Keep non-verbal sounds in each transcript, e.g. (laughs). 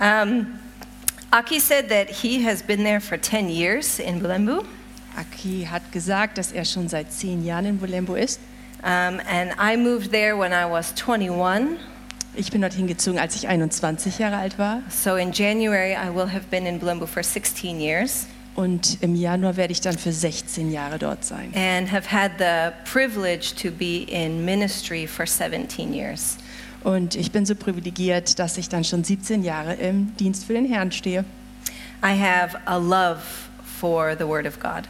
Um, Aki said that he has been there for 10 years in Bulembu. Aki hat gesagt, dass er schon seit zehn Jahren in Bulembo ist. Um, and I moved there when I was 21. Ich bin dorthin gezogen, als ich 21 Jahre alt war. So in January, I will have been in Bulembu for 16 years Und im Januar werde ich dann für 16 Jahre dort sein. and have had the privilege to be in ministry for 17 years. Und ich bin so privilegiert, dass ich dann schon 17 Jahre im Dienst für den Herrn stehe. I have a love for the Word of God.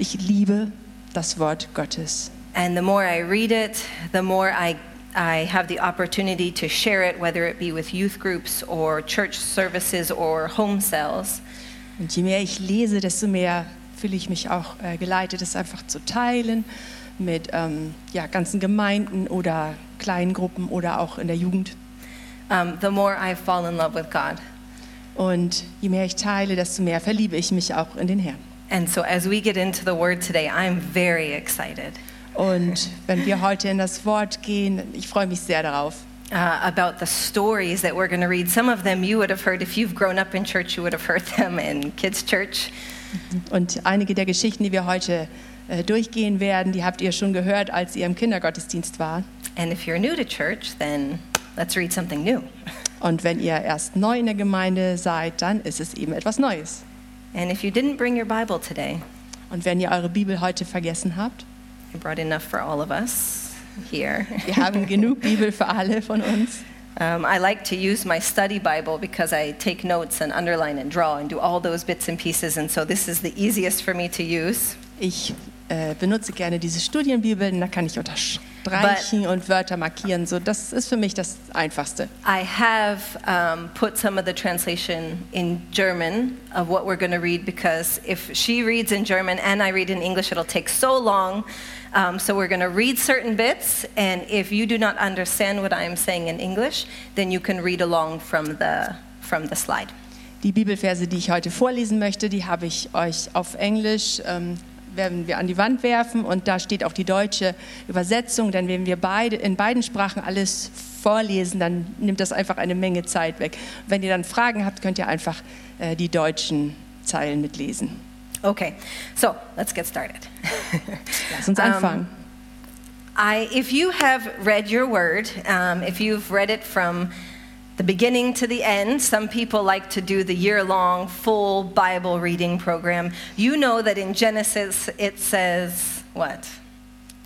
Ich liebe das Wort Gottes. And the more I read it, the more I, I have the opportunity to share it, whether it be with youth groups or church services or home cells. Und je mehr ich lese, desto mehr fühle ich mich auch äh, geleitet, es einfach zu teilen mit ähm, ja, ganzen Gemeinden oder kleinen Gruppen oder auch in der Jugend. Um, the more I fall in love with God. Und je mehr ich teile, desto mehr verliebe ich mich auch in den Herrn. And so as we get into the Word today, I'm very excited Und wenn wir heute in das Wort gehen, ich freue mich sehr darauf. uh, about the stories that we're going to read. Some of them you would have heard if you've grown up in church, you would have heard (laughs) them in kids' church. Und einige der Geschichten, die wir heute äh, durchgehen werden, die habt ihr schon gehört, als ihr im Kindergottesdienst war. And if you're new to church, then let's read something new. Und wenn ihr erst neu in der Gemeinde seid, dann ist es eben etwas Neues. And if you didn't bring your Bible today, Und wenn ihr eure Bibel heute vergessen habt, I brought enough for all of us here. wir haben (laughs) genug Bibel für alle von uns. Um, I like to use my study Bible because I take notes and underline and draw and do all those bits and pieces, and so this is the easiest for me to use. Ich äh, benutze gerne diese Studienbibeln, da kann ich unterstreichen und Wörter markieren. So, das ist für mich das Einfachste. I have um, put some of the translation in German of what we're going to read because if she reads in German and I read in English, it'll take so long. Um, so we're going to read certain bits, and if you do not understand what I am saying in English, then you can read along from the from the slide. Die Bibelverse, die ich heute vorlesen möchte, die habe ich euch auf Englisch, ähm, werden wir an die Wand werfen und da steht auch die deutsche Übersetzung. Denn wenn wir beide in beiden Sprachen alles vorlesen, dann nimmt das einfach eine Menge Zeit weg. Wenn ihr dann Fragen habt, könnt ihr einfach äh, die deutschen Zeilen mitlesen. Okay, so let's get started. (laughs) Lass uns anfangen. I, if you have read your word, um, if you've read it from the beginning to the end, some people like to do the year long full Bible reading program. You know that in Genesis it says what?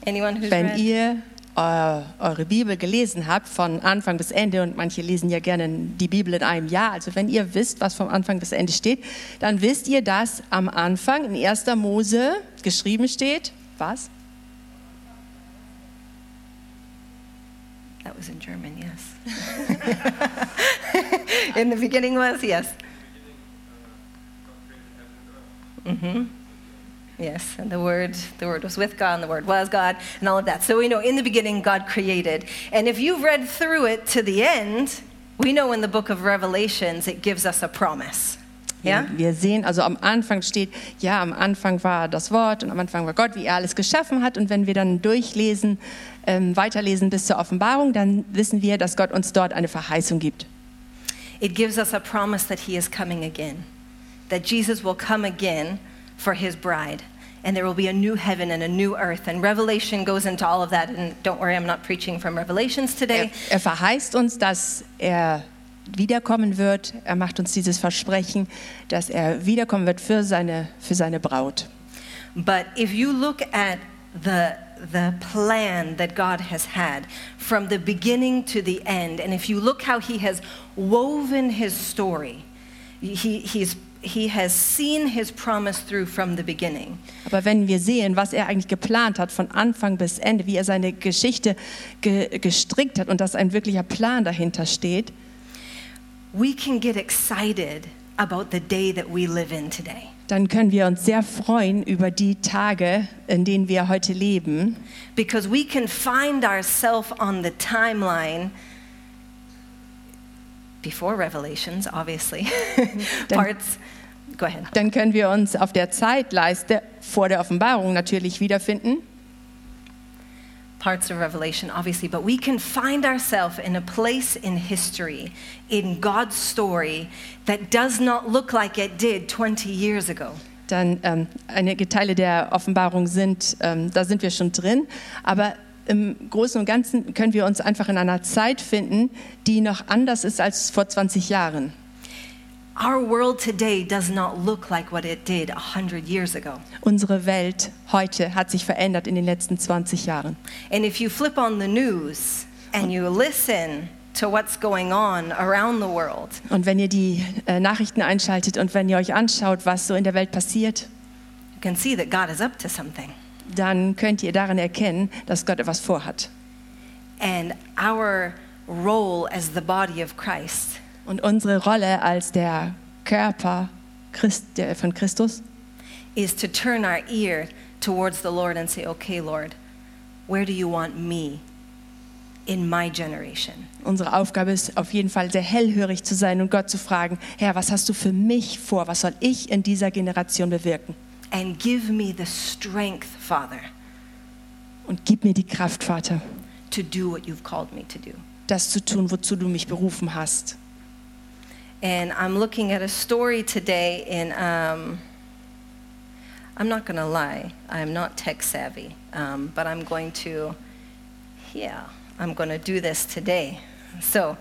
Anyone who's Wenn read? ihr äh, eure Bibel gelesen habt, von Anfang bis Ende, und manche lesen ja gerne die Bibel in einem Jahr, also wenn ihr wisst, was vom Anfang bis Ende steht, dann wisst ihr, dass am Anfang in 1. Mose geschrieben steht, was? Was in German, yes. (laughs) in the beginning was, yes. Mm-hmm. Yes, and the word, the word was with God, and the word was God, and all of that. So we know in the beginning God created. And if you've read through it to the end, we know in the book of Revelations it gives us a promise. Yeah? Wir sehen, also am Anfang steht, ja, am Anfang war das Wort und am Anfang war Gott, wie er alles geschaffen hat. Und wenn wir dann durchlesen, ähm, weiterlesen bis zur Offenbarung, dann wissen wir, dass Gott uns dort eine Verheißung gibt. It gives us a promise that he is coming again, that Jesus will come again for his bride. And there will be a new heaven and a new earth. And Revelation goes into all of that. And don't worry, I'm not preaching from Revelations Er, today. er verheißt uns, dass er wiederkommen wird. Er macht uns dieses Versprechen, dass er wiederkommen wird für seine, für seine Braut. But if you look at the, the plan that God has had from the beginning to the end, and if you look how He has woven His story, he, he's, he has seen His promise through from the beginning. Aber wenn wir sehen, was er eigentlich geplant hat, von Anfang bis Ende, wie er seine Geschichte ge gestrickt hat und dass ein wirklicher Plan dahinter steht, we can get excited about the day that we live in today. Dann können wir uns sehr freuen über die Tage, in denen wir heute leben, Because we can find ourselves on the timeline before Revelations, obviously. (laughs) Parts. Go ahead. dann können wir uns auf der Zeitleiste vor der Offenbarung natürlich wiederfinden. Parts of Revelation, obviously, but we can find ourselves in a place in history, in God's story, that does not look like it did 20 years ago. Dann ähm, einige Teile der Offenbarung sind, ähm, da sind wir schon drin, aber im Großen und Ganzen können wir uns einfach in einer Zeit finden, die noch anders ist als vor 20 Jahren. Unsere Welt heute hat sich verändert in den letzten 20 Jahren. And if you flip on the news and you listen to what's going on around the world, Und wenn ihr die äh, Nachrichten einschaltet und wenn ihr euch anschaut, was so in der Welt passiert, you can see that God is up to something. dann könnt ihr darin erkennen, dass Gott etwas vorhat. And our role as the body of Christ Und unsere Rolle als der Körper Christ, der, von Christus is to turn our ear towards the Lord and say, okay, Lord, where do you want me in my generation? Unsere Aufgabe ist auf jeden Fall sehr hellhörig zu sein und Gott zu fragen, Herr, was hast du für mich vor? Was soll ich in dieser Generation bewirken? And give me the strength, Father, Und gib mir die Kraft, Vater, to do what you've called me to do. das zu tun, wozu du mich berufen hast. And I'm looking at a story today in, um, I'm not going to lie, I'm not tech savvy, um, but I'm going to, yeah, I'm going to do this today. So,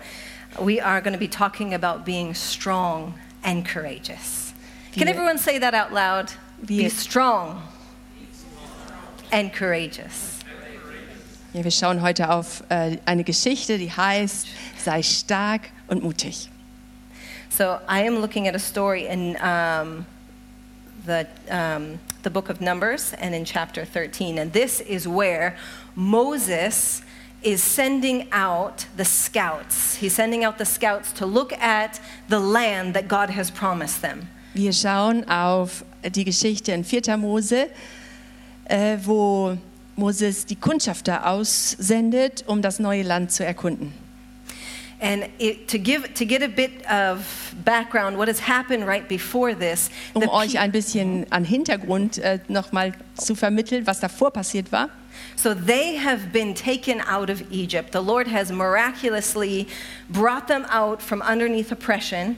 we are going to be talking about being strong and courageous. Can everyone say that out loud? Be strong and courageous. Ja, wir schauen heute auf äh, eine Geschichte, die heißt, sei stark und mutig. So I am looking at a story in um, the, um, the book of Numbers and in chapter 13. And this is where Moses is sending out the scouts. He's sending out the scouts to look at the land that God has promised them. Wir schauen auf die Geschichte in 4. Mose, äh, wo Moses die Kundschafter aussendet, um das neue Land zu erkunden. And it, to, give, to get a bit of background, what has happened right before this, Um euch ein bisschen an Hintergrund äh, nochmal zu vermitteln, was davor passiert war. So they have been taken out of Egypt. The Lord has miraculously brought them out from underneath oppression.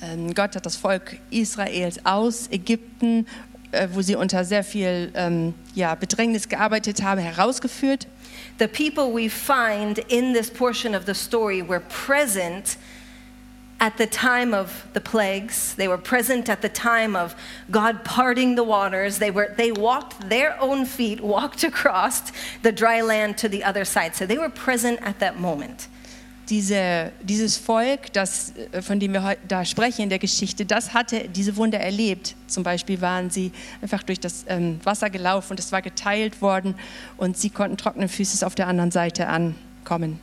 Ähm, Gott hat das Volk Israels aus Ägypten, äh, wo sie unter sehr viel ähm, ja, Bedrängnis gearbeitet haben, herausgeführt. The people we find in this portion of the story were present at the time of the plagues. They were present at the time of God parting the waters. They, were, they walked their own feet, walked across the dry land to the other side. So they were present at that moment. Diese, dieses Volk, das, äh, von dem wir da sprechen in der Geschichte, das hatte diese Wunder erlebt. Zum Beispiel waren sie einfach durch das ähm, Wasser gelaufen und es war geteilt worden und sie konnten trockenen Füßes auf der anderen Seite ankommen.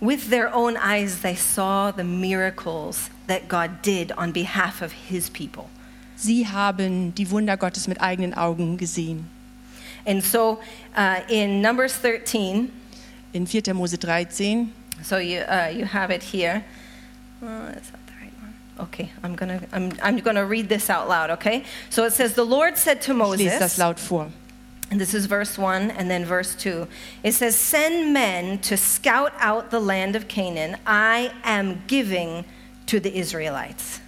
With their own eyes, they saw the miracles that God did on behalf of his people. Sie haben die Wunder Gottes mit eigenen Augen gesehen. And so uh, in Numbers 13, In 4. Mose 13, so you, uh, you have it here. Uh, is that the right one? Okay, I'm gonna, I'm, I'm gonna read this out loud, okay? So it says, The Lord said to ich lese das Moses, laut vor. and this is verse 1 and then verse 2. It says, Send men to scout out the land of Canaan I am giving to the Israelites.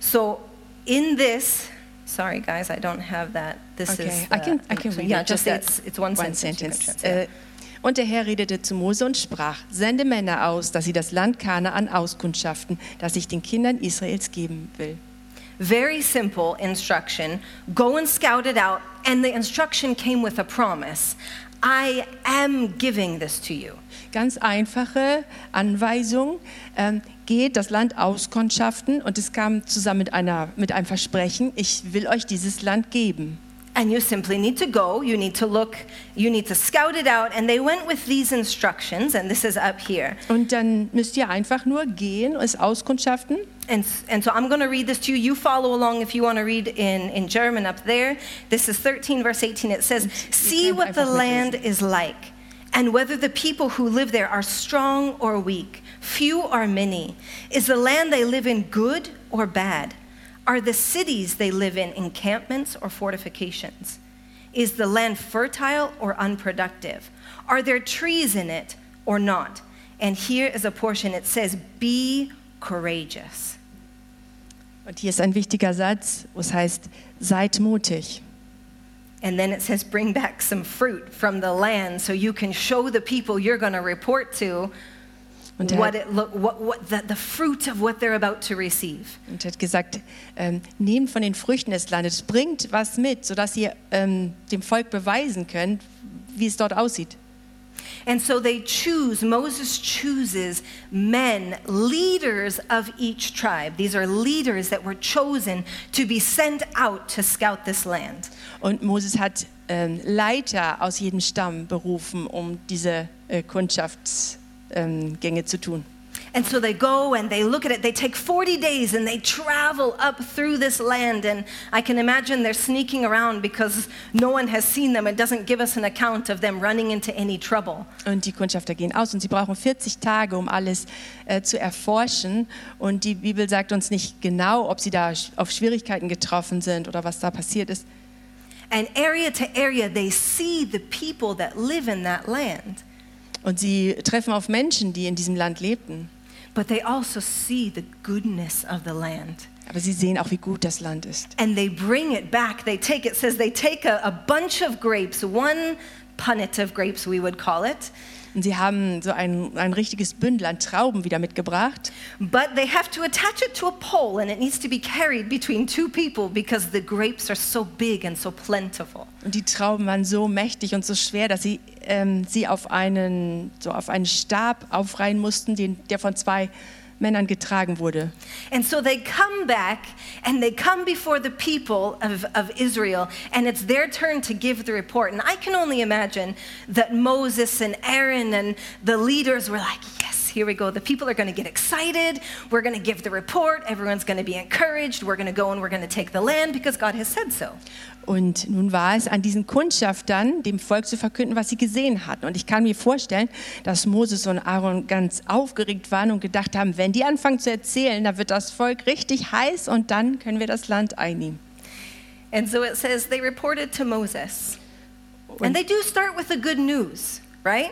So in this, sorry guys, I don't have that. This Okay, is. I can, I can read yeah, it. just that it's, it's one, one sentence. sentence. Und der Herr redete zu Mose und sprach: Sende Männer aus, dass sie das Land Kanaan auskundschaften, das ich den Kindern Israels geben will. Very simple instruction. Go and scout it out. And the instruction came with a promise I am giving this to you. Ganz einfache Anweisung. Ähm, geht das Land auskundschaften und es kam zusammen mit, einer, mit einem Versprechen, ich will euch dieses Land geben. And you simply need to go, you need to look, you need to scout it out. And they went with these instructions, and this is up here. Und dann müsst ihr einfach nur gehen, es auskundschaften. And, and so I'm going to read this to you. You follow along if you want to read in, in German up there. This is 13, verse 18. It says, See what the land is like, and whether the people who live there are strong or weak, few or many. Is the land they live in good or bad? Are the cities they live in encampments or fortifications? Is the land fertile or unproductive? Are there trees in it or not? And here is a portion it says, Be courageous. Und hier ist ein wichtiger Satz, wo es heißt, seid mutig. And then it says, Bring back some fruit from the land so you can show the people you're going to report to Und er, what hat, it what, what the, the fruit of what they're about to receive. und hat gesagt, ähm, nehmt von den Früchten des Landes, bringt was mit, sodass ihr ähm, dem Volk beweisen könnt, wie es dort aussieht. And so they choose, Moses chooses men, leaders of each tribe. These are leaders that were chosen to be sent out to scout this land. Und Moses hat ähm, Leiter aus jedem Stamm berufen, um diese äh, Kundschaftsgänge zu tun. And so they go and they look at it. They take 40 days and they travel up through this land. And I can imagine they're sneaking around because no one has seen them. It doesn't give us an account of them running into any trouble. Und die Kundschafter gehen aus und sie brauchen 40 Tage, um alles äh, zu erforschen. Und die Bibel sagt uns nicht genau, ob sie da auf Schwierigkeiten getroffen sind oder was da passiert ist. And area to area, they see the people that live in that land. Und sie treffen auf Menschen, die in diesem Land lebten. But they also see the goodness of the land. Aber sie sehen auch, wie gut das Land ist. And they bring it back. They take, it says they take a, a bunch of grapes, one punnet of grapes, we would call it. Und sie haben so ein, ein richtiges Bündel an Trauben wieder mitgebracht. But they have to attach it to a pole and it needs to be carried between two people because the grapes are so big and so plentiful. Und die Trauben waren so mächtig und so schwer, dass sie ähm, sie auf einen, so auf einen Stab aufreihen mussten, den, der von zwei Männern getragen wurde. And so they come back and they come before the people of, of Israel, and it's their turn to give the report. And I can only imagine that Moses and Aaron and the leaders were like, Yes, here we go. The people are going to get excited. We're going to give the report. Everyone's going to be encouraged. We're going to go and we're going to take the land because God has said so. Und nun war es an diesen Kundschaftern, dem Volk zu verkünden, was sie gesehen hatten. Und ich kann mir vorstellen, dass Moses und Aaron ganz aufgeregt waren und gedacht haben, wenn die anfangen zu erzählen, dann wird das Volk richtig heiß und dann können wir das Land einnehmen. And so it says they reported to Moses. And they do start with the good news, right?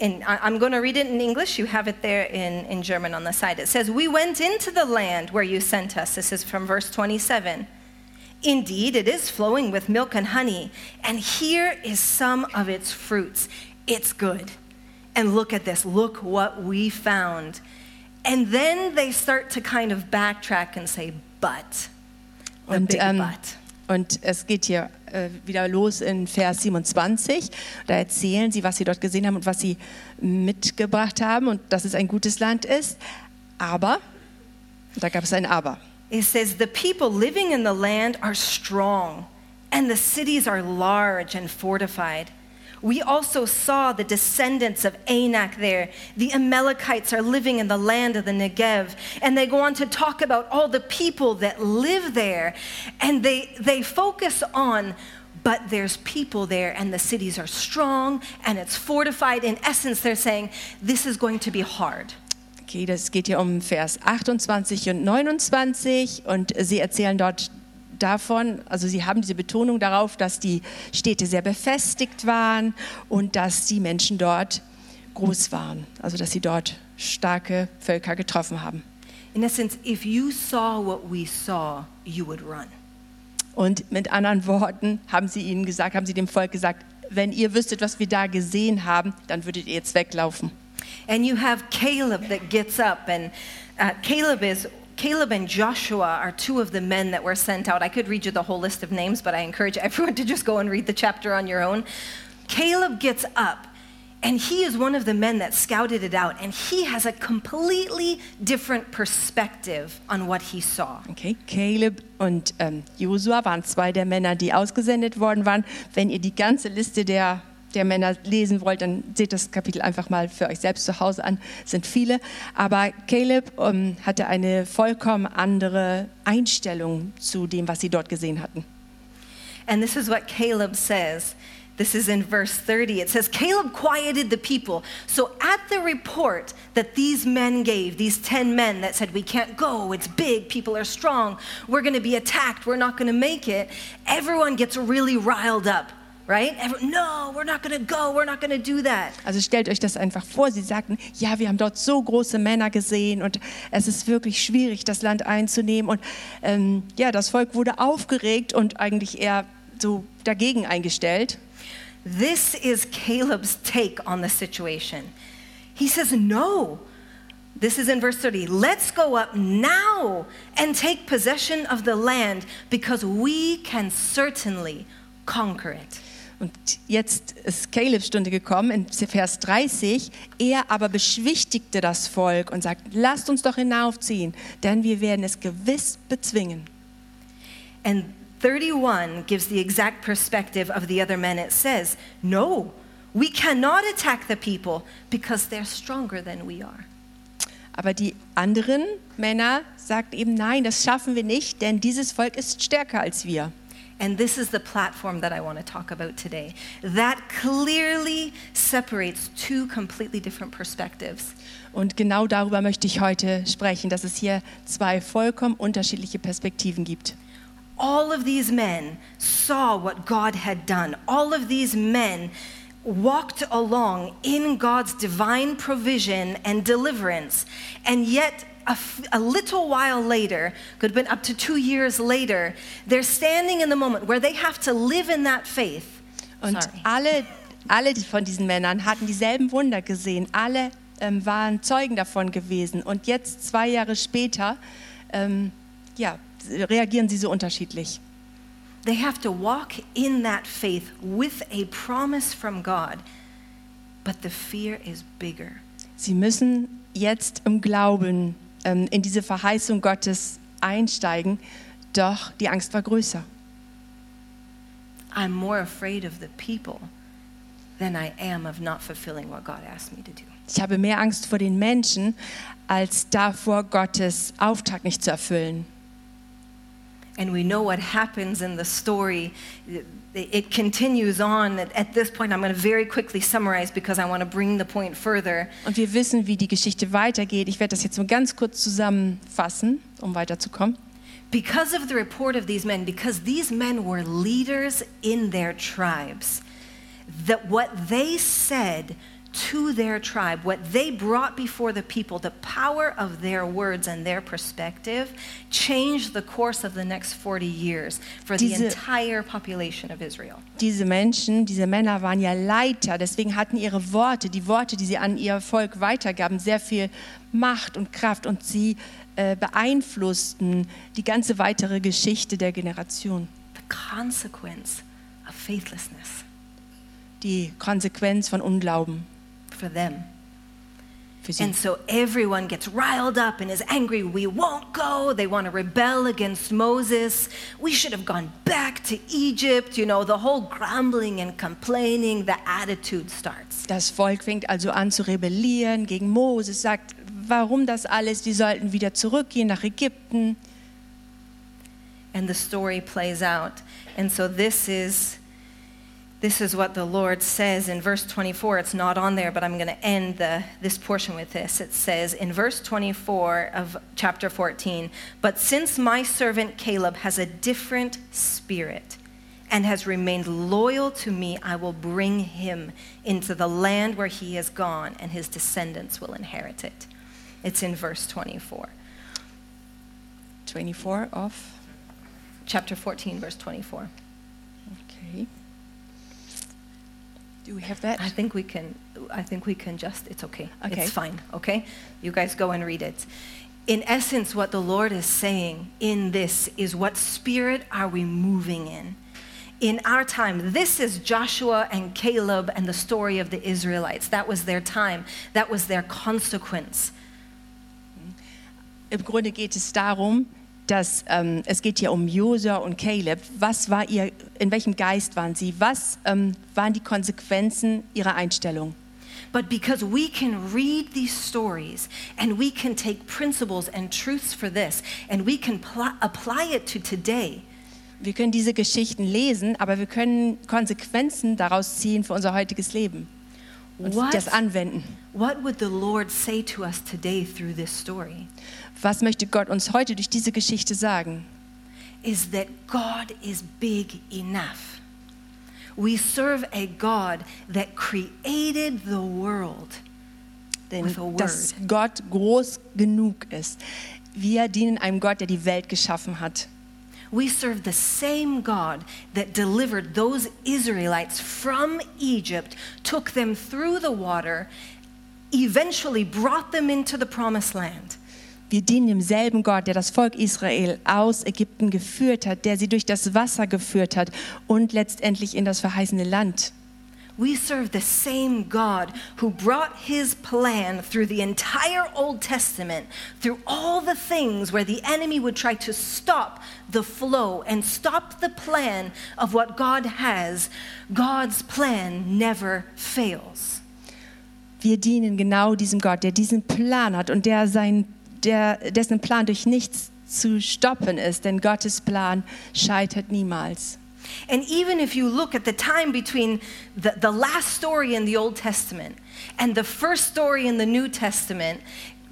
And I'm going to read it in English. You have it there in, in German on the side. It says, We went into the land where you sent us. This is from verse 27. Indeed, it is flowing with milk and honey, and here is some of its fruits. It's good. And look at this. Look what we found. And then they start to kind of backtrack and say, But. The Und, big ähm, but. und es geht hier äh, wieder los in Vers 27. Da erzählen sie, was sie dort gesehen haben und was sie mitgebracht haben und dass es ein gutes Land ist. Aber, da gab es ein Aber. It says, The people living in the land are strong, and the cities are large and fortified. We also saw the descendants of Anak there. The Amalekites are living in the land of the Negev. And they go on to talk about all the people that live there. And they, they focus on, but there's people there, and the cities are strong, and it's fortified. In essence, they're saying, This is going to be hard. Okay, das geht hier um Vers 28 und 29 und sie erzählen dort davon, also sie haben diese Betonung darauf, dass die Städte sehr befestigt waren und dass die Menschen dort groß waren, also dass sie dort starke Völker getroffen haben. In essence, if you saw what we saw, you would run. Und mit anderen Worten haben sie ihnen gesagt, haben sie dem Volk gesagt, wenn ihr wüsstet, was wir da gesehen haben, dann würdet ihr jetzt weglaufen. And you have Caleb that gets up, and uh, Caleb is. Caleb and Joshua are two of the men that were sent out. I could read you the whole list of names, but I encourage everyone (laughs) to just go and read the chapter on your own. Caleb gets up, and he is one of the men that scouted it out, and he has a completely different perspective on what he saw. Okay, Caleb und ähm, Josua waren zwei der Männer, die ausgesendet worden waren. Wenn ihr die ganze Liste der, der Männer lesen wollt, dann seht das Kapitel einfach mal für euch selbst zu Hause an. Es sind viele. Aber Caleb ähm, hatte eine vollkommen andere Einstellung zu dem, was sie dort gesehen hatten. And this is what Caleb says. This is in verse 30. It says, Caleb quieted the people. So at the report that these men gave, these 10 men that said, We can't go, it's big, people are strong, we're going to be attacked, we're not going to make it, everyone gets really riled up right? No, we're not going to go. We're not going to do that. Also stellt euch das einfach vor. Sie sagten, ja, wir haben dort so große Männer gesehen und es ist wirklich schwierig, das Land einzunehmen. Und ähm, ja, das Volk wurde aufgeregt und eigentlich eher so dagegen eingestellt. This is Caleb's take on the situation. He says, No. This is in verse 30. Let's go up now and take possession of the land because we can certainly conquer it. Und jetzt ist Calebs Stunde gekommen in Vers 30. Er aber beschwichtigte das Volk und sagt, lasst uns doch hinaufziehen, denn wir werden es gewiss bezwingen. And 31 gives the exact perspective of the other men. It says, No, we cannot attack the people because they're stronger than we are. Aber die anderen Männer sagten eben, nein, das schaffen wir nicht, denn dieses Volk ist stärker als wir. And this is the platform that I want to talk about today. That clearly separates two completely different perspectives. Und genau darüber möchte ich heute sprechen, dass es hier zwei vollkommen unterschiedliche Perspektiven gibt. All of these men saw what God had done. All of these men walked along in God's divine provision and deliverance. And yet, a, a little while later, could have been up to two years later, they're standing in the moment where they have to live in that faith. Und Sorry. alle, alle von diesen Männern hatten dieselben Wunder gesehen. Alle ähm, waren Zeugen davon gewesen. Und jetzt, zwei Jahre später, ähm, ja, reagieren sie so unterschiedlich. They have to walk in that faith with a promise from God, but the fear is bigger. Sie müssen jetzt im Glauben in diese Verheißung Gottes einsteigen, doch die Angst war größer. I'm more afraid of the people than I am of not fulfilling what God asked me to do. Ich habe mehr Angst vor den Menschen, als davor, Gottes Auftrag nicht zu erfüllen. And we know what happens in the story. It- continues on. At- At this point, I'm going to very quickly summarize because I want to bring the point further. Und wir wissen, wie die Geschichte weitergeht. Ich werde das jetzt nur ganz kurz zusammenfassen, um weiterzukommen. Because of the report of these men, because these men were leaders in their tribes, that what they said to their tribe, what they brought before the people, the power of their words and their perspective changed the course of the next 40 years for the entire population of Israel. Diese Menschen, diese Männer waren ja Leiter, deswegen hatten ihre Worte, die Worte, die sie an ihr Volk weitergaben, sehr viel Macht und Kraft und sie äh, beeinflussten die ganze weitere Geschichte der Generation. The consequence of faithlessness Die Konsequenz von Unglauben for them. für sie. And so everyone gets riled up and is angry. We won't go. They want to rebel against Moses. We should have gone back to Egypt. You know, the whole grumbling and complaining, the attitude starts. Das Volk fängt also an zu rebellieren gegen Moses, sagt, warum das alles? Die sollten wieder zurückgehen nach Ägypten. And the story plays out. And so this is this is what the Lord says in verse 24. It's not on there, but I'm going to end the, this portion with this. It says in verse 24 of chapter 14, But since my servant Caleb has a different spirit and has remained loyal to me, I will bring him into the land where he has gone, and his descendants will inherit it. It's in verse 24. 24 of. Chapter 14, verse 24. Okay. Do we have that? I think we can. I think we can just. It's okay. Okay. It's fine. Okay. You guys go and read it. In essence, what the Lord is saying in this is what spirit are we moving in? In our time, this is Joshua and Caleb and the story of the Israelites. That was their time. That was their consequence. Im Grunde geht es darum, dass ähm, es geht hier um Josua und Caleb. Was war ihr, in welchem Geist waren sie? Was ähm, waren die Konsequenzen ihrer Einstellung? But because we can read these stories and we can take principles and truths for this and we can pl- apply it to today, Wir können diese Geschichten lesen, aber wir können Konsequenzen daraus ziehen für unser heutiges Leben und What? das anwenden. What would the Lord say to us today through this story? Was möchte Gott uns heute durch diese Geschichte sagen? Is that God is big enough. We serve a God that created the world. Denn With a word. dass Gott groß genug ist. Wir dienen einem Gott, der die Welt geschaffen hat. We serve the same God that delivered those Israelites from Egypt, took them through the water, eventually brought them into the promised land. Wir dienen demselben Gott, der das Volk Israel aus Ägypten geführt hat, der sie durch das Wasser geführt hat und letztendlich in das verheißene Land. We serve the same God who brought his plan through the entire Old Testament, through all the things where the enemy would try to stop the flow and stop the plan of what God has. God's plan never fails. Wir dienen genau diesem Gott, der diesen Plan hat und der sein, der, dessen Plan durch nichts zu stoppen ist, denn Gottes Plan scheitert niemals. And even if you look at the time between the, the last story in the Old Testament and the first story in the New Testament,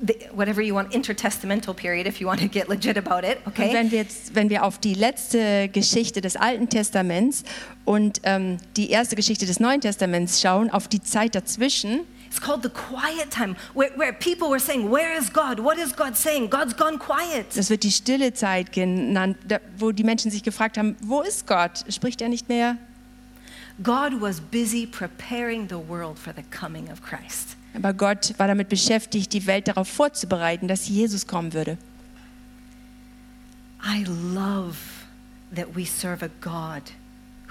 the, whatever you want, intertestamental period, if you want to get legit about it, Und okay? wenn wir jetzt, wenn wir auf die letzte Geschichte des Alten Testaments und ähm, die erste Geschichte des Neuen Testaments schauen, auf die Zeit dazwischen, It's called the quiet time, where, where people were saying, Where is God? What is God saying? God's gone quiet. das wird die stille Zeit genannt, wo die Menschen sich gefragt haben, wo ist Gott? Spricht er nicht mehr? God was busy preparing the world for the coming of Christ. Aber Gott war damit beschäftigt, die Welt darauf vorzubereiten, dass Jesus kommen würde. I love that we serve a God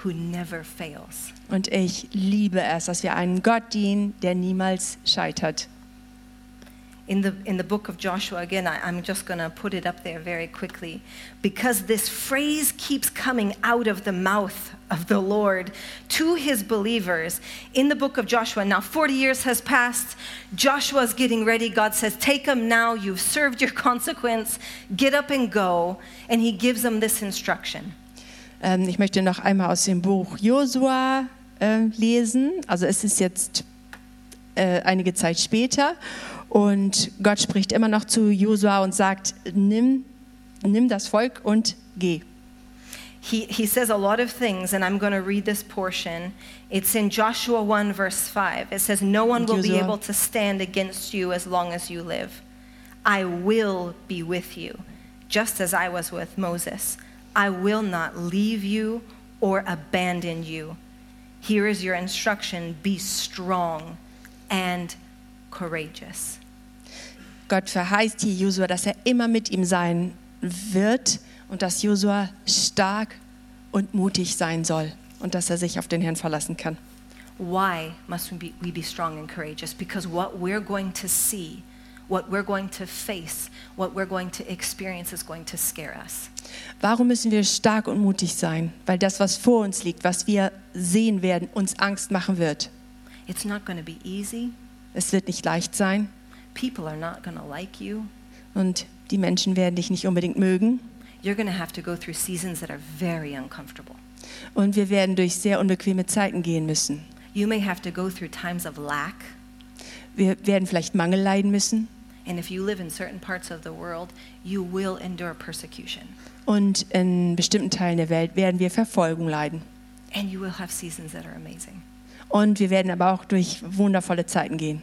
who never fails. Und ich liebe es, dass wir einen Gott dienen, der niemals scheitert. In the, in the book of Joshua, again, I, I'm just going to put it up there very quickly because this phrase keeps coming out of the mouth of the Lord to his believers in the book of Joshua. Now, 40 years has passed. Joshua's getting ready. God says, Take them now. You've served your (laughs) consequence. Get up and go. And he gives them this instruction. Ähm, ich möchte noch einmal aus dem Buch Josua äh, lesen. Also es ist jetzt äh, einige Zeit später und Gott spricht immer noch zu Josua und sagt, nimm, nimm das Volk und geh. He, he says a lot of things, and I'm going to read this portion. It's in Joshua 1, verse 5. It says, No one will be able to stand against you as long as you live. I will be with you, just as I was with Moses. I will not leave you or abandon you. Here is your instruction be strong and courageous. Gott verheißt hier Josua, dass er immer mit ihm sein wird und dass Josua stark und mutig sein soll und dass er sich auf den Herrn verlassen kann. Why must we be, we be strong and courageous? Because what we're going to see, what we're going to face, what we're going to experience is going to scare us. Warum müssen wir stark und mutig sein? Weil das, was vor uns liegt, was wir sehen werden, uns Angst machen wird. It's not going to be easy. Es wird nicht leicht sein People are not going to like you. und die Menschen werden dich nicht unbedingt mögen. You're going to have to go through seasons that are very uncomfortable. Und wir werden durch sehr unbequeme Zeiten gehen müssen. You may have to go through times of lack. Wir werden vielleicht Mangel leiden müssen. And if you live in certain parts of the world, you will endure persecution. Und in bestimmten Teilen der Welt werden wir Verfolgung leiden. And you will have seasons that are amazing. Und wir werden aber auch durch wundervolle Zeiten gehen.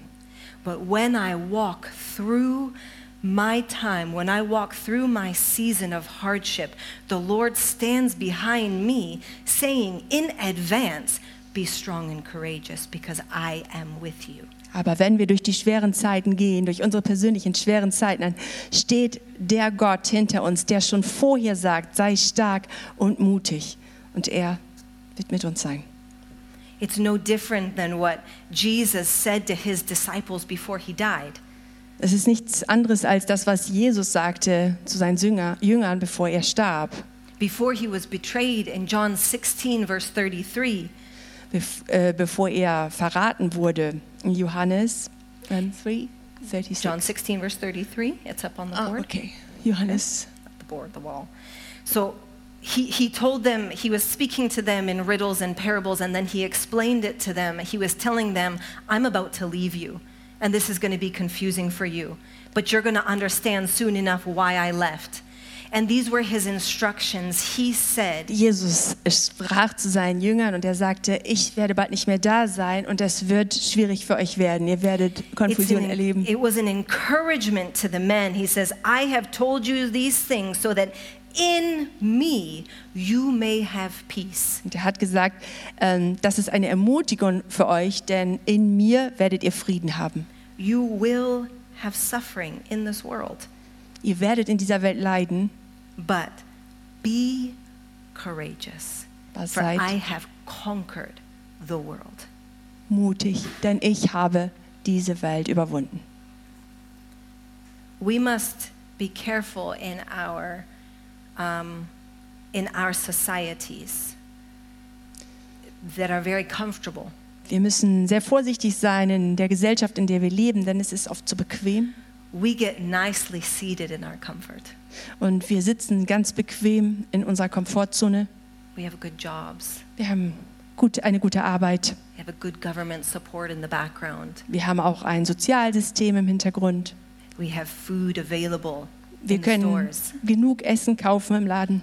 But when I walk through my time, when I walk through my season of hardship, the Lord stands behind me, saying in advance, Be strong and courageous, because I am with you. Aber wenn wir durch die schweren Zeiten gehen, durch unsere persönlichen schweren Zeiten, dann steht der Gott hinter uns, der schon vorher sagt, sei stark und mutig. Und er wird mit uns sein. It's no different than what Jesus said to his disciples before he died. Es ist nichts anderes als das, was Jesus sagte zu seinen Jünger, Jüngern, bevor er starb. Before he was betrayed in John 16, verse 33, Bef äh, bevor er verraten wurde. In Johannes ähm, 3, 36. John 16, verse 33, it's up on the Ah, board. okay. Johannes. the board, the wall. So he, he told them, he was speaking to them in riddles and parables, and then he explained it to them. He was telling them, I'm about to leave you, and this is going to be confusing for you, but you're going to understand soon enough why I left. And these were his instructions. He said, Jesus sprach zu seinen Jüngern und er sagte, ich werde bald nicht mehr da sein und es wird schwierig für euch werden. Ihr werdet Konfusion an- erleben. it was an encouragement to the men. He says, I have told you these things so that in me you may have peace. Und er hat gesagt, ähm, das ist eine Ermutigung für euch, denn in mir werdet ihr Frieden haben. You will have suffering in this world, Ihr werdet in dieser Welt leiden, but be courageous, aber for seid I have conquered the world. mutig, denn ich habe diese Welt überwunden. We must be careful in our um, in our societies that are very comfortable. Wir müssen sehr vorsichtig sein in der Gesellschaft, in der wir leben, denn es ist oft zu bequem. We get nicely seated in our comfort. Und wir sitzen ganz bequem in unserer Komfortzone. We have good jobs. Wir haben gut, eine gute Arbeit. We have a good government support in the background. Wir haben auch ein Sozialsystem im Hintergrund. We have food available Wir in können stores. genug Essen kaufen im Laden.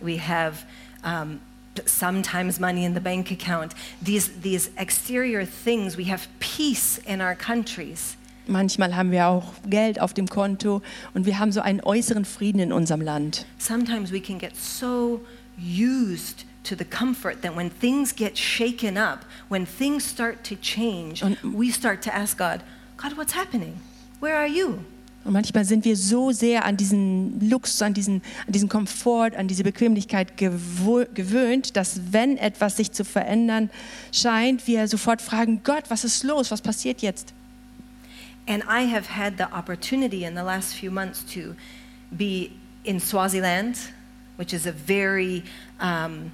We have um, sometimes money in the bank account. These, these exterior things, we have peace in our countries. Manchmal haben wir auch Geld auf dem Konto und wir haben so einen äußeren Frieden in unserem Land. Sometimes we can get so used to the comfort that when things get shaken up, when things start to change, Und- we start to ask God, God, what's happening? Where are you? Und manchmal sind wir so sehr an diesen Luxus, an diesen, an diesen Komfort, an diese Bequemlichkeit gewöhnt, dass wenn etwas sich zu verändern scheint, wir sofort fragen, Gott, was ist los? Was passiert jetzt? And I have had the opportunity in the last few months to be in Swaziland, which is a very um,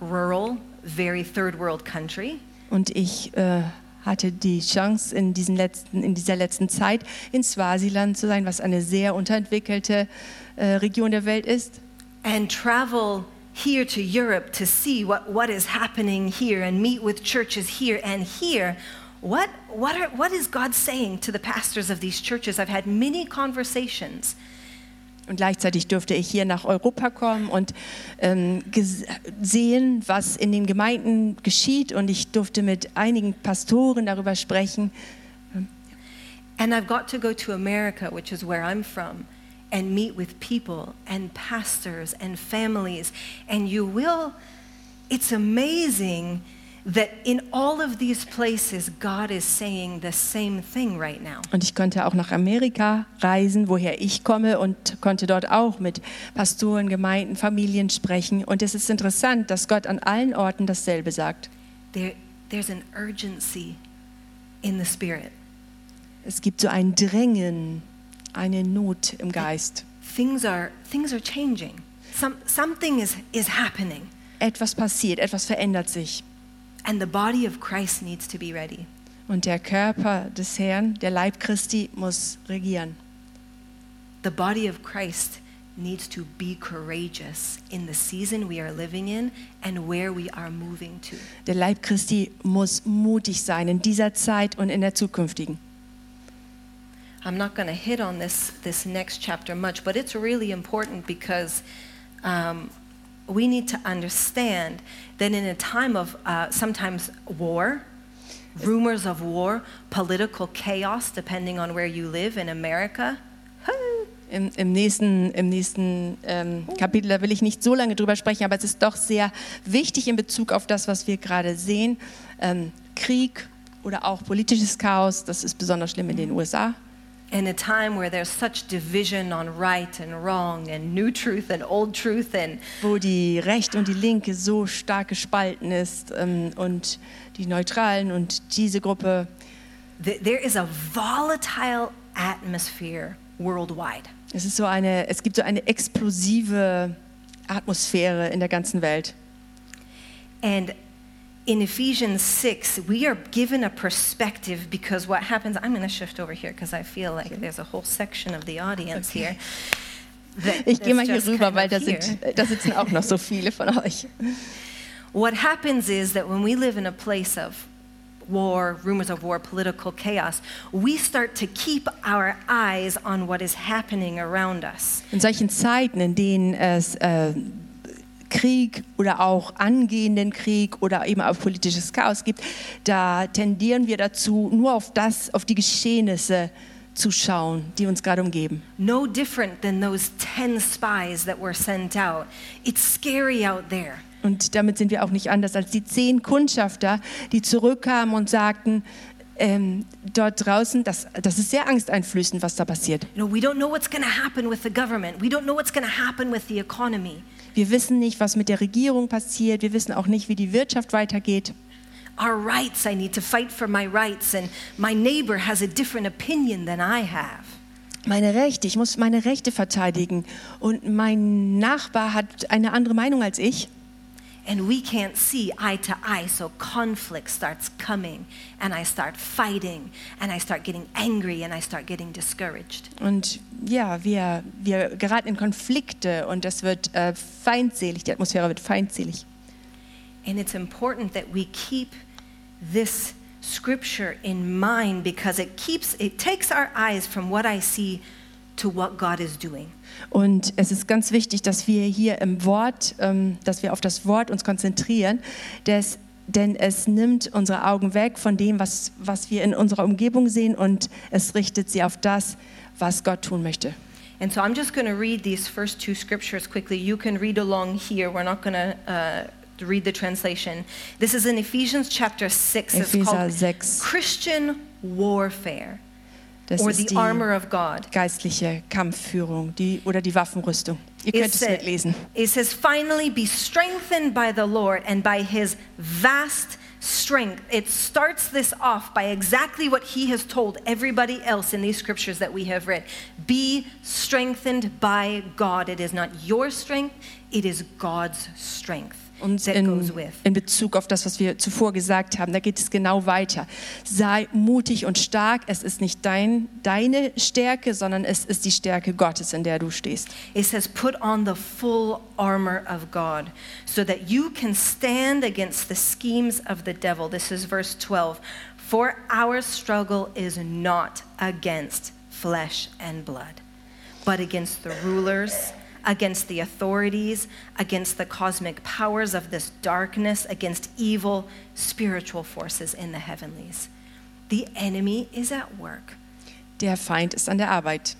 rural, very third world country. Und ich äh, hatte die Chance, in, diesen letzten, in dieser letzten Zeit in Swasiland zu sein, was eine sehr unterentwickelte äh, Region der Welt ist. and travel here to Europe to see what, what is happening here and meet with churches here and hear what, what, are, what is God saying to the pastors of these churches. I've had many conversations. Und gleichzeitig durfte ich hier nach Europa kommen und ähm, sehen, was in den Gemeinden geschieht. Und ich durfte mit einigen Pastoren darüber sprechen. And I've got to go to America, which is where I'm from, and meet with people and pastors and families. And you will, it's amazing that in all of these places, God is saying the same thing right now. Und ich konnte auch nach Amerika reisen, woher ich komme, und konnte dort auch mit Pastoren, Gemeinden, Familien sprechen. Und es ist interessant, dass Gott an allen Orten dasselbe sagt. There, there's an urgency in the spirit. Es gibt so ein Drängen, eine Not im Geist. Things are, things are changing. Some, something is, is happening. Etwas passiert, etwas verändert sich. And the body of Christ needs to be ready. Und der Körper des Herrn, der Leib Christi, muss regieren. The body of Christ needs to be courageous in the season we are living in and where we are moving to. Der Leib Christi muss mutig sein in dieser Zeit und in der zukünftigen. I'm not going to hit on this, this next chapter much, but it's really important because um, we need to understand that in a time of uh, sometimes war, rumors of war, political chaos, depending on where you live in America. Im, im nächsten, im nächsten ähm, Kapitel, da will ich nicht so lange drüber sprechen, aber es ist doch sehr wichtig in Bezug auf das, was wir gerade sehen. Ähm, Krieg oder auch politisches Chaos, das ist besonders schlimm in den USA. In a time where there's such division on right and wrong and new truth and old truth and wo die Rechte und die Linke so stark gespalten ist ähm, und die Neutralen und diese Gruppe. th- there is a volatile atmosphere worldwide. Es ist so eine, es gibt so eine explosive Atmosphäre in der ganzen Welt. And in Ephesians 6, we are given a perspective because what happens, I'm going to shift over here because I feel like there's a whole section of the audience here. (laughs) that- Ich gehe mal hier rüber, weil da, sind, da sitzen auch noch so viele von euch. What happens is that when we live in a place of war, rumors of war, political chaos, we start to keep our eyes on what is happening around us. In solchen Zeiten, in denen es äh, Krieg oder auch angehenden Krieg oder eben auch politisches Chaos gibt, da tendieren wir dazu, nur auf das, auf die Geschehnisse zu schauen, die uns gerade umgeben. No different than those 10 spies that were sent out. It's scary out there. Und damit sind wir auch nicht anders als die zehn Kundschafter, die zurückkamen und sagten, ähm, dort draußen, das, das ist sehr angsteinflößend, was da passiert. You know, we don't know what's going to happen with the government. We don't know what's going to happen with the economy. Wir wissen nicht, was mit der Regierung passiert. Wir wissen auch nicht, wie die Wirtschaft weitergeht. Our rights, I need to fight for my rights, and my neighbor has a different opinion than I have. Meine Rechte, ich muss meine Rechte verteidigen. Und mein Nachbar hat eine andere Meinung als ich. And we can't see eye to eye, so conflict starts coming, and I start fighting, and I start getting angry, and I start getting discouraged. Und ja, wir, wir geraten in Konflikte und das wird äh, feindselig, die Atmosphäre wird feindselig. And it's important that we keep this scripture in mind because it keeps it takes our eyes from what I see to what God is doing. Und es ist ganz wichtig, dass wir hier im Wort, ähm, dass wir auf das Wort uns konzentrieren, des, denn es nimmt unsere Augen weg von dem, was, was wir in unserer Umgebung sehen und es richtet sie auf das, was Gott tun möchte. And so I'm just going to read these first two scriptures quickly. You can read along here. We're not going to uh, read the translation. This is in Ephesians chapter 6. It's called 6. Christian warfare Das or ist the die armor of God. geistliche Kampfführung die, oder die Waffenrüstung. Ihr könnt It, es mitlesen. it says, finally be strengthened by the Lord and by his vast strength. It starts this off by exactly what he has told everybody else in these scriptures that we have read. Be strengthened by God. It is not your strength, it is God's strength in, in Bezug auf das, was wir zuvor gesagt haben, da geht es genau weiter. Sei mutig und stark. Es ist nicht dein, deine Stärke, sondern es ist die Stärke Gottes, in der du stehst. It says, put on the full armor of God so that you can stand against the schemes of the devil. This is verse 12. For our struggle is not against flesh and blood, but against the rulers, against the authorities, against the cosmic powers of this darkness, against evil spiritual forces in the heavenlies. The enemy is at work. Der Feind ist an der Arbeit.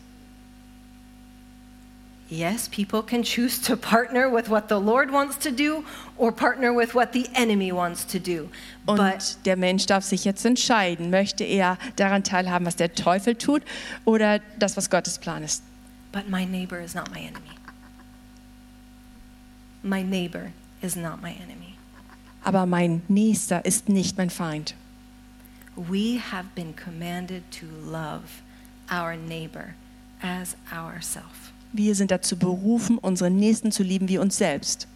Yes, people can choose to partner with what the Lord wants to do or partner with what the enemy wants to do. Und But der Mensch darf sich jetzt entscheiden, möchte er daran teilhaben, was der Teufel tut oder das, was Gottes Plan ist. but my neighbor is not my enemy. My neighbor is not my enemy. Aber mein Nächster ist nicht mein Feind. We have been commanded to love our neighbor as ourself. Wir sind dazu berufen, unseren Nächsten zu lieben wie uns selbst.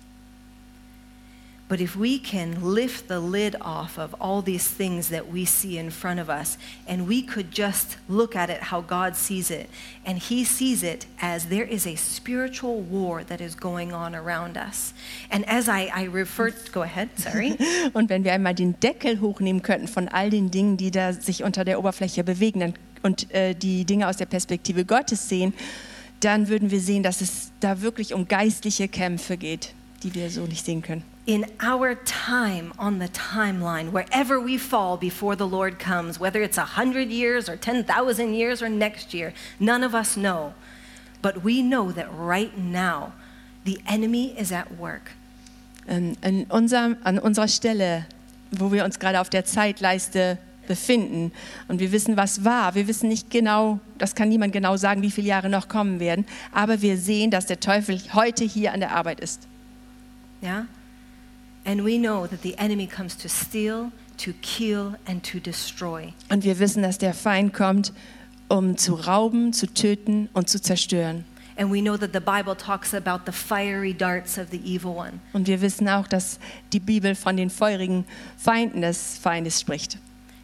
But if we can lift the lid off of all these things that we see in front of us, and we could just look at it how God sees it, and He sees it as there is a spiritual war that is going on around us. And as I, I refer, go ahead, sorry. (laughs) Und wenn wir einmal den Deckel hochnehmen könnten von all den Dingen, die da sich unter der Oberfläche bewegen dann, und äh, die Dinge aus der Perspektive Gottes sehen, dann würden wir sehen, dass es da wirklich um geistliche Kämpfe geht, die wir so nicht sehen können. In our time on the timeline, wherever we fall before the Lord comes, whether it's a hundred years or 10,000 years or next year, none of us know. But we know that right now, the enemy is at work. Ähm, in, in unserem, an unserer Stelle, wo wir uns gerade auf der Zeitleiste befinden und wir wissen, was war. Wir wissen nicht genau, das kann niemand genau sagen, wie viele Jahre noch kommen werden, aber wir sehen, dass der Teufel heute hier an der Arbeit ist. Yeah? And we know that the enemy comes to steal, to kill, and to destroy. Und wir wissen, dass der Feind kommt, um zu rauben, zu töten und zu zerstören. And we know that the Bible talks about the fiery darts of the evil one. Und wir wissen auch, dass die Bibel von den feurigen Feinden des Feindes spricht.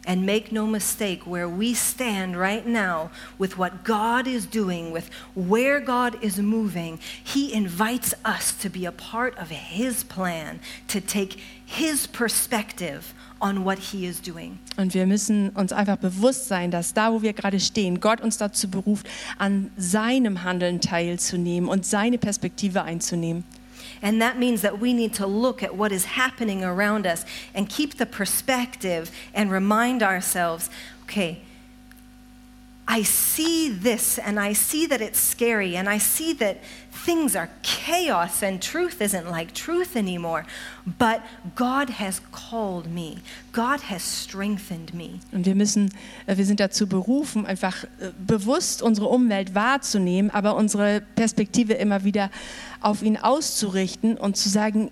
And make no mistake, where we stand right now with what God is doing, with where God is moving, He invites us to be a part of His plan, to take His perspective on what He is doing. Und wir müssen uns einfach bewusst sein, dass da, wo wir gerade stehen, Gott uns dazu beruft, an seinem Handeln teilzunehmen und seine Perspektive einzunehmen. And that means that we need to look at what is happening around us and keep the perspective and remind ourselves okay, I see this and I see that it's scary and I see that things are chaos and truth isn't like truth anymore. But God has called me, God has strengthened me. Und wir müssen, äh, wir sind dazu berufen, einfach äh, bewusst unsere Umwelt wahrzunehmen, aber unsere Perspektive immer wieder auf ihn auszurichten und zu sagen,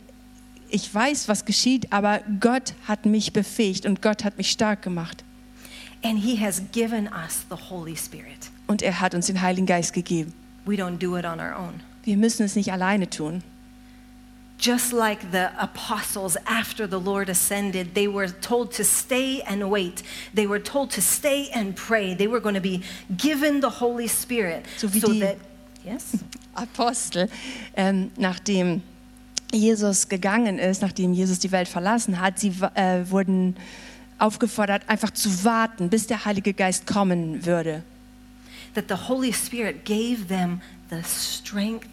ich weiß, was geschieht, aber Gott hat mich befähigt und Gott hat mich stark gemacht. And He has given us the Holy Spirit. Und er hat uns den Heiligen Geist gegeben. We don't do it on our own. Wir müssen es nicht alleine tun. Just like the apostles after the Lord ascended, they were told to stay and wait. They were told to stay and pray. They were going to be given the Holy Spirit So wie so die- that yes, (laughs) Apostel, ähm, nachdem Jesus gegangen ist, nachdem Jesus die Welt verlassen hat, sie äh, wurden aufgefordert, einfach zu warten, bis der Heilige Geist kommen würde. that the Holy Spirit gave them the strength,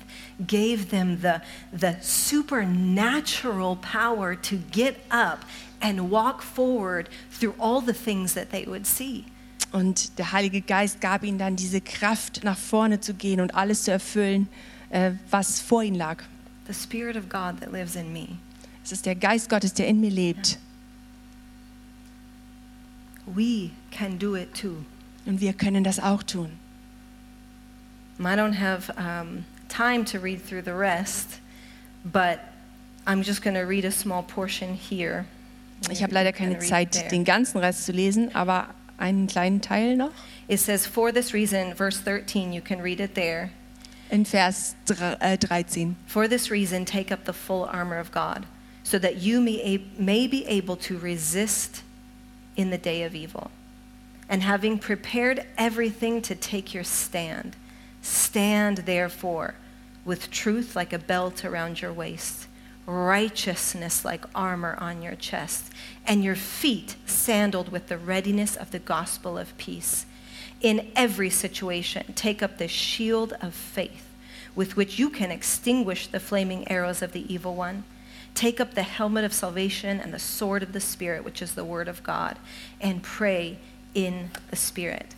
gave them the, the supernatural power to get up and walk forward through all the things that they would see. Und der Heilige Geist gab ihnen dann diese Kraft, nach vorne zu gehen und alles zu erfüllen, äh, was vor ihnen lag. The Spirit of God that lives in me. Es ist der Geist Gottes, der in mir lebt. We can do it too. Und wir können das auch tun. I don't have um, time to read through the rest, but I'm just going to read a small portion here. Ich habe leider keine Zeit, den ganzen Rest zu lesen, aber einen kleinen Teil noch. It says, For this reason, verse 13, you can read it there. In Vers äh, 13. For this reason, take up the full armor of God, so that you may, may be able to resist in the day of evil. And having prepared everything to take your stand, stand therefore with truth like a belt around your waist, righteousness like armor on your chest, and your feet sandaled with the readiness of the gospel of peace. In every situation, take up the shield of faith with which you can extinguish the flaming arrows of the evil one. Take up the helmet of salvation and the sword of the Spirit, which is the word of God, and pray in the Spirit.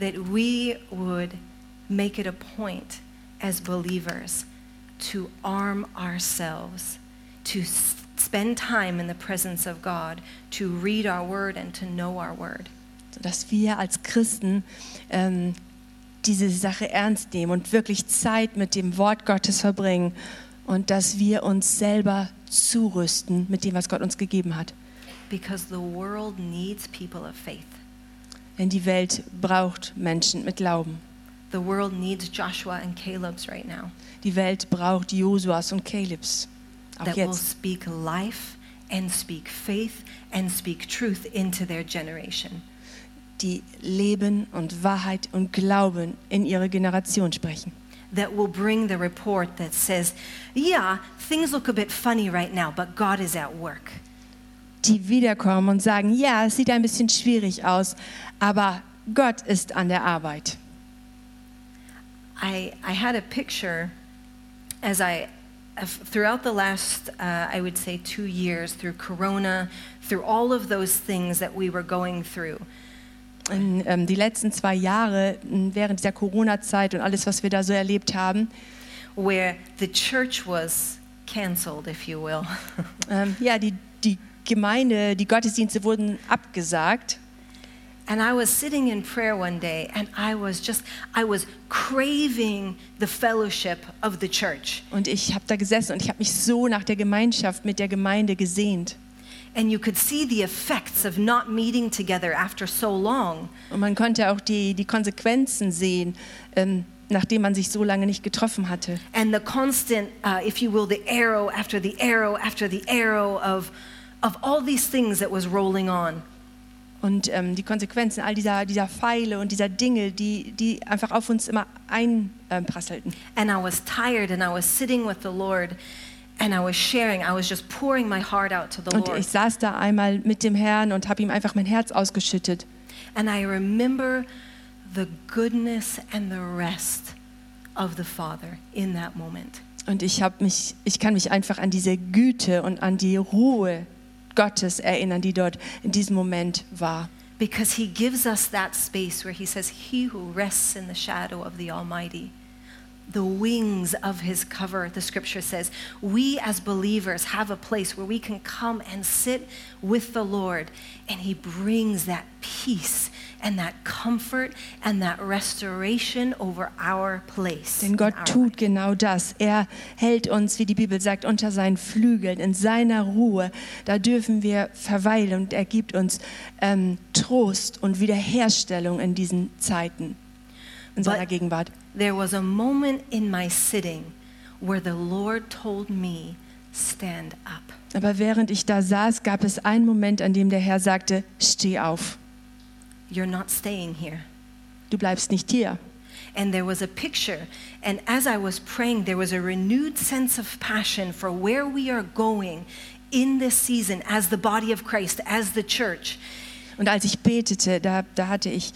That we would make it a point as believers to arm ourselves, to spend time in the presence of God, to read our word and to know our word. dass wir als Christen ähm, diese Sache ernst nehmen und wirklich Zeit mit dem Wort Gottes verbringen und dass wir uns selber zurüsten mit dem, was Gott uns gegeben hat. Because the world needs people of faith. Denn die Welt braucht Menschen mit Glauben. The world needs Joshua and Caleb's right now Die Welt braucht Josuas und Kalebs. Auch that will jetzt. speak life and speak faith and speak truth into their generation. Die Leben und Wahrheit und Glauben in ihre Generation sprechen. That will bring the report that says, yeah, things look a bit funny right now, but God is at work. Die wiederkommen und sagen, ja, es sieht ein bisschen schwierig aus, aber Gott ist an der Arbeit. I, I had a picture as I, of- throughout the last, uh, I would say, two years, through Corona, through all of those things that we were going through. In, ähm, die letzten zwei Jahre während der Corona-Zeit und alles, was wir da so erlebt haben, where the church was canceled, if you will. (laughs) ähm, ja, die, die Gemeinde, die Gottesdienste wurden abgesagt. and I was sitting in prayer one day and I was just, I was craving the fellowship of the church. Und ich habe da gesessen und ich habe mich so nach der Gemeinschaft mit der Gemeinde gesehnt. And you could see the effects of not meeting together after so long. Und man konnte auch die, die Konsequenzen sehen, ähm, nachdem man sich so lange nicht getroffen hatte. And the constant, uh, if you will, the arrow after the arrow after the arrow of, of all these things that was rolling on. Und ähm, die Konsequenzen all dieser, dieser Pfeile und dieser Dinge, die, die einfach auf uns immer einprasselten. And I was tired and I was sitting with the Lord Und ich saß da einmal mit dem Herrn und habe ihm einfach mein Herz ausgeschüttet. And I remember the goodness and the rest of the Father in that moment. Und ich, hab mich, ich kann mich einfach an diese Güte und an die Ruhe Gottes erinnern, die dort in diesem Moment war. Because he gives us that space where he says, He who rests in the shadow of the Almighty, the wings of his cover, the scripture says, we as believers have a place where we can come and sit with the Lord, and he brings that peace and that comfort and that restoration over our place. Denn Gott tut genau das. Er hält uns, wie die Bibel sagt, unter seinen Flügeln, in seiner Ruhe. Da dürfen wir verweilen und er gibt uns ähm, Trost und Wiederherstellung in diesen Zeiten, in seiner Gegenwart. There was a moment in my sitting where the Lord told me, Stand up. Aber während ich da saß, gab es einen Moment, an dem der Herr sagte, steh auf, You're not staying here. du bleibst nicht hier. And there was a picture. And as I was praying, there was a renewed sense of passion for where we are going in this season as the body of Christ, as the church. Und als ich betete, da, da hatte ich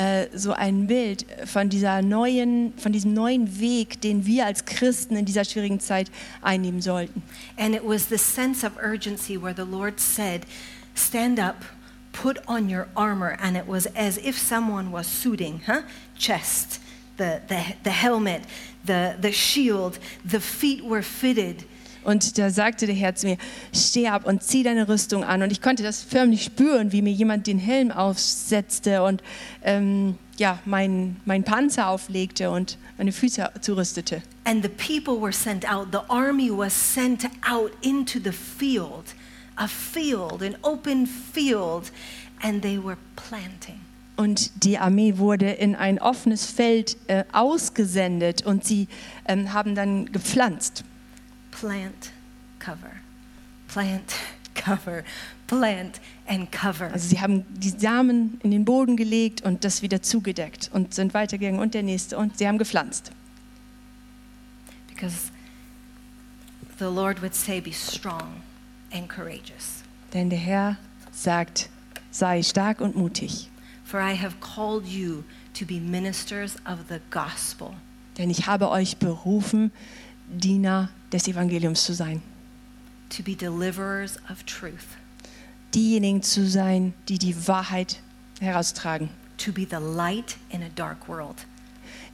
äh, so ein Bild von, dieser neuen, von diesem neuen Weg, den wir als Christen in dieser schwierigen Zeit einnehmen sollten. And it was the sense of urgency where the Lord said, Stand up, put on your armor. And it was as if someone was suiting, huh? Chest, the, the, the helmet, the, the shield, the feet were fitted. Und da sagte der Herr zu mir, steh ab und zieh deine Rüstung an. Und ich konnte das förmlich spüren, wie mir jemand den Helm aufsetzte und ähm, ja, meinen mein Panzer auflegte und meine Füße zurüstete. And the people were sent out. The army was sent out into the field, a field, an open field, and they were planting. Und die Armee wurde in ein offenes Feld äh, ausgesendet und sie ähm, haben dann gepflanzt. Plant, cover, plant, (laughs) cover, plant, and cover. Also sie haben die Samen in den Boden gelegt und das wieder zugedeckt und sind weitergegangen und der nächste und sie haben gepflanzt. Because the Lord would say, Be strong and courageous. Denn der Herr sagt, sei stark und mutig, For I have called you to be ministers of the gospel. denn ich habe euch berufen, Diener des Evangeliums zu sein. to be deliverers of truth, Diejenigen zu sein, die die Wahrheit heraustragen. to be the light in a dark world,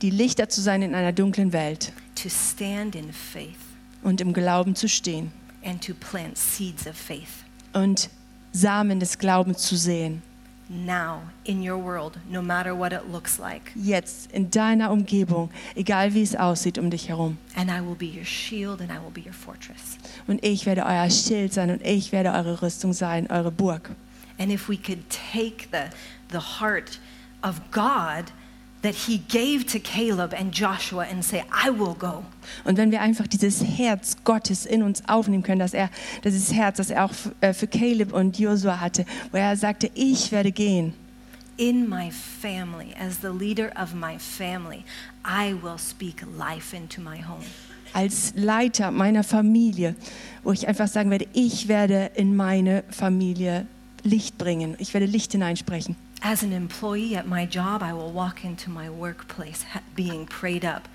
Die Lichter zu sein in einer dunklen Welt to stand in faith, und im Glauben zu stehen and to plant seeds of faith und Samen des Glaubens zu sehen. Now in your world, no matter what it looks like. Jetzt in deiner Umgebung, egal wie es aussieht um dich herum. And I will be your shield and I will be your fortress. Und ich werde euer Schild sein und ich werde eure Rüstung sein, eure Burg. And if we could take the, the heart of God that He gave to Caleb and Joshua and say, I will go. Und wenn wir einfach dieses Herz Gottes in uns aufnehmen können, dass er, dieses Herz, das er auch äh, für Caleb und Josua hatte, wo er sagte, ich werde gehen. In my family, as the leader of my family, I will speak life into my home. Als Leiter meiner Familie, wo ich einfach sagen werde, ich werde in meine Familie Licht bringen. Ich werde Licht hineinsprechen. As an employee at my job, I will walk into my workplace being prayed up,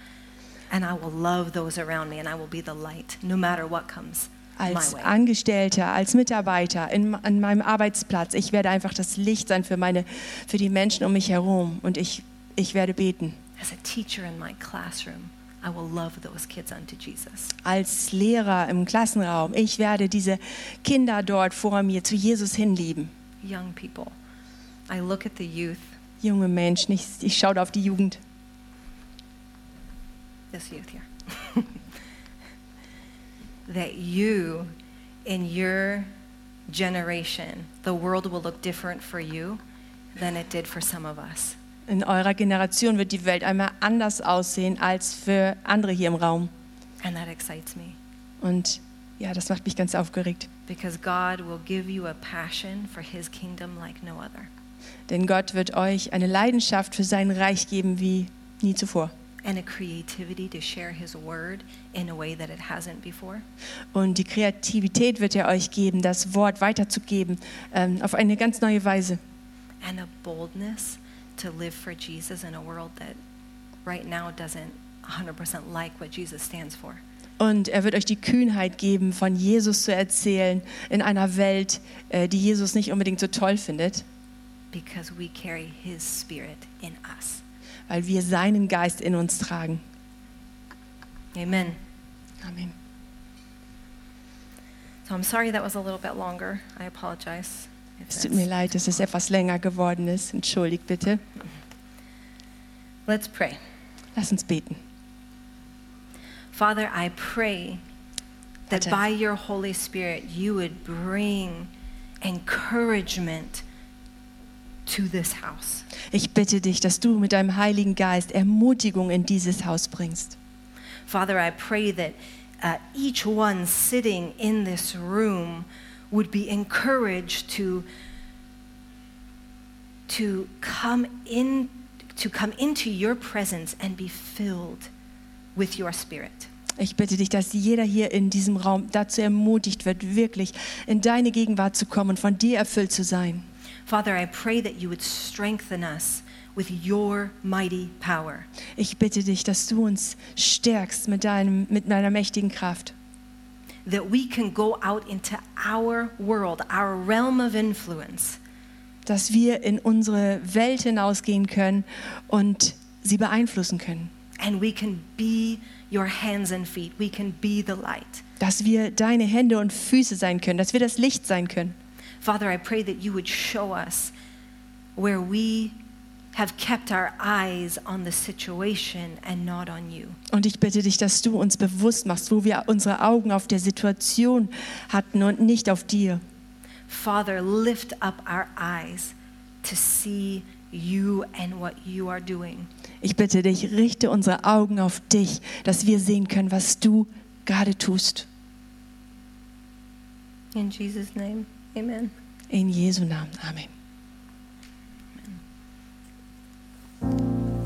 and I will love those around me, and I will be the light, no matter what comes Als. Angestellter, als Mitarbeiter, in, an meinem Arbeitsplatz. Ich werde einfach das Licht sein für, meine, für die Menschen um mich herum. Und ich, ich werde beten. As a teacher in my classroom, I will love those kids unto Jesus. Als Lehrer im Klassenraum. Ich werde diese Kinder dort vor mir zu Jesus hinlieben. Young people, I look at the youth, Junge Menschen, ich, ich schaue auf die Jugend. this youth here, (laughs) that you, in your generation, the world will look different for you than it did for some of us. In eurer Generation wird die Welt einmal anders aussehen als für andere hier im Raum. And that excites me. Und Ja, das macht mich ganz aufgeregt. because God will give you a passion for his kingdom like no other. Denn Gott wird euch eine Leidenschaft für sein Reich geben wie nie zuvor. Und die Kreativität wird er euch geben, das Wort weiterzugeben ähm, auf eine ganz neue Weise. And a boldness to live for Jesus in a world that right now doesn't 100% like what Jesus stands for. Und er wird euch die Kühnheit geben, von Jesus zu erzählen in einer Welt, äh, die Jesus nicht unbedingt so toll findet, because we carry his spirit in us. weil wir seinen Geist in uns tragen. Amen. Amen. So I'm sorry that was a little bit longer. I apologize. Es tut mir leid, dass es etwas länger geworden ist. Entschuldigt bitte. Let's pray. Lass uns beten. Father, I pray that Vater. by your Holy Spirit you would bring encouragement to this house. Ich bitte dich, dass du mit deinem Heiligen Geist Ermutigung in dieses Haus bringst. Father, I pray that uh, each one sitting in this room would be encouraged to, to, come in, to come into your presence and be filled with your spirit. Ich bitte dich, dass jeder hier in diesem Raum dazu ermutigt wird, wirklich in deine Gegenwart zu kommen und von dir erfüllt zu sein. Father, I pray that you would strengthen us with your mighty power. Ich bitte dich, dass du uns stärkst mit, deinem, mit deiner mächtigen Kraft, that we can go out into our world, our realm of influence, dass wir in unsere Welt hinausgehen können und sie beeinflussen können, and we can be your hands and feet. We can be the light. dass wir deine Hände und Füße sein können, dass wir das Licht sein können. Father, I pray that you would show us where we have kept our eyes on the situation and not on you. Und ich bitte dich, dass du uns bewusst machst, wo wir unsere Augen auf der Situation hatten und nicht auf dir. Father, lift up our eyes to see you and what you are doing. Ich bitte dich, richte unsere Augen auf dich, dass wir sehen können, was du gerade tust. In Jesus' name, Amen. In Jesu Namen. Amen. Amen.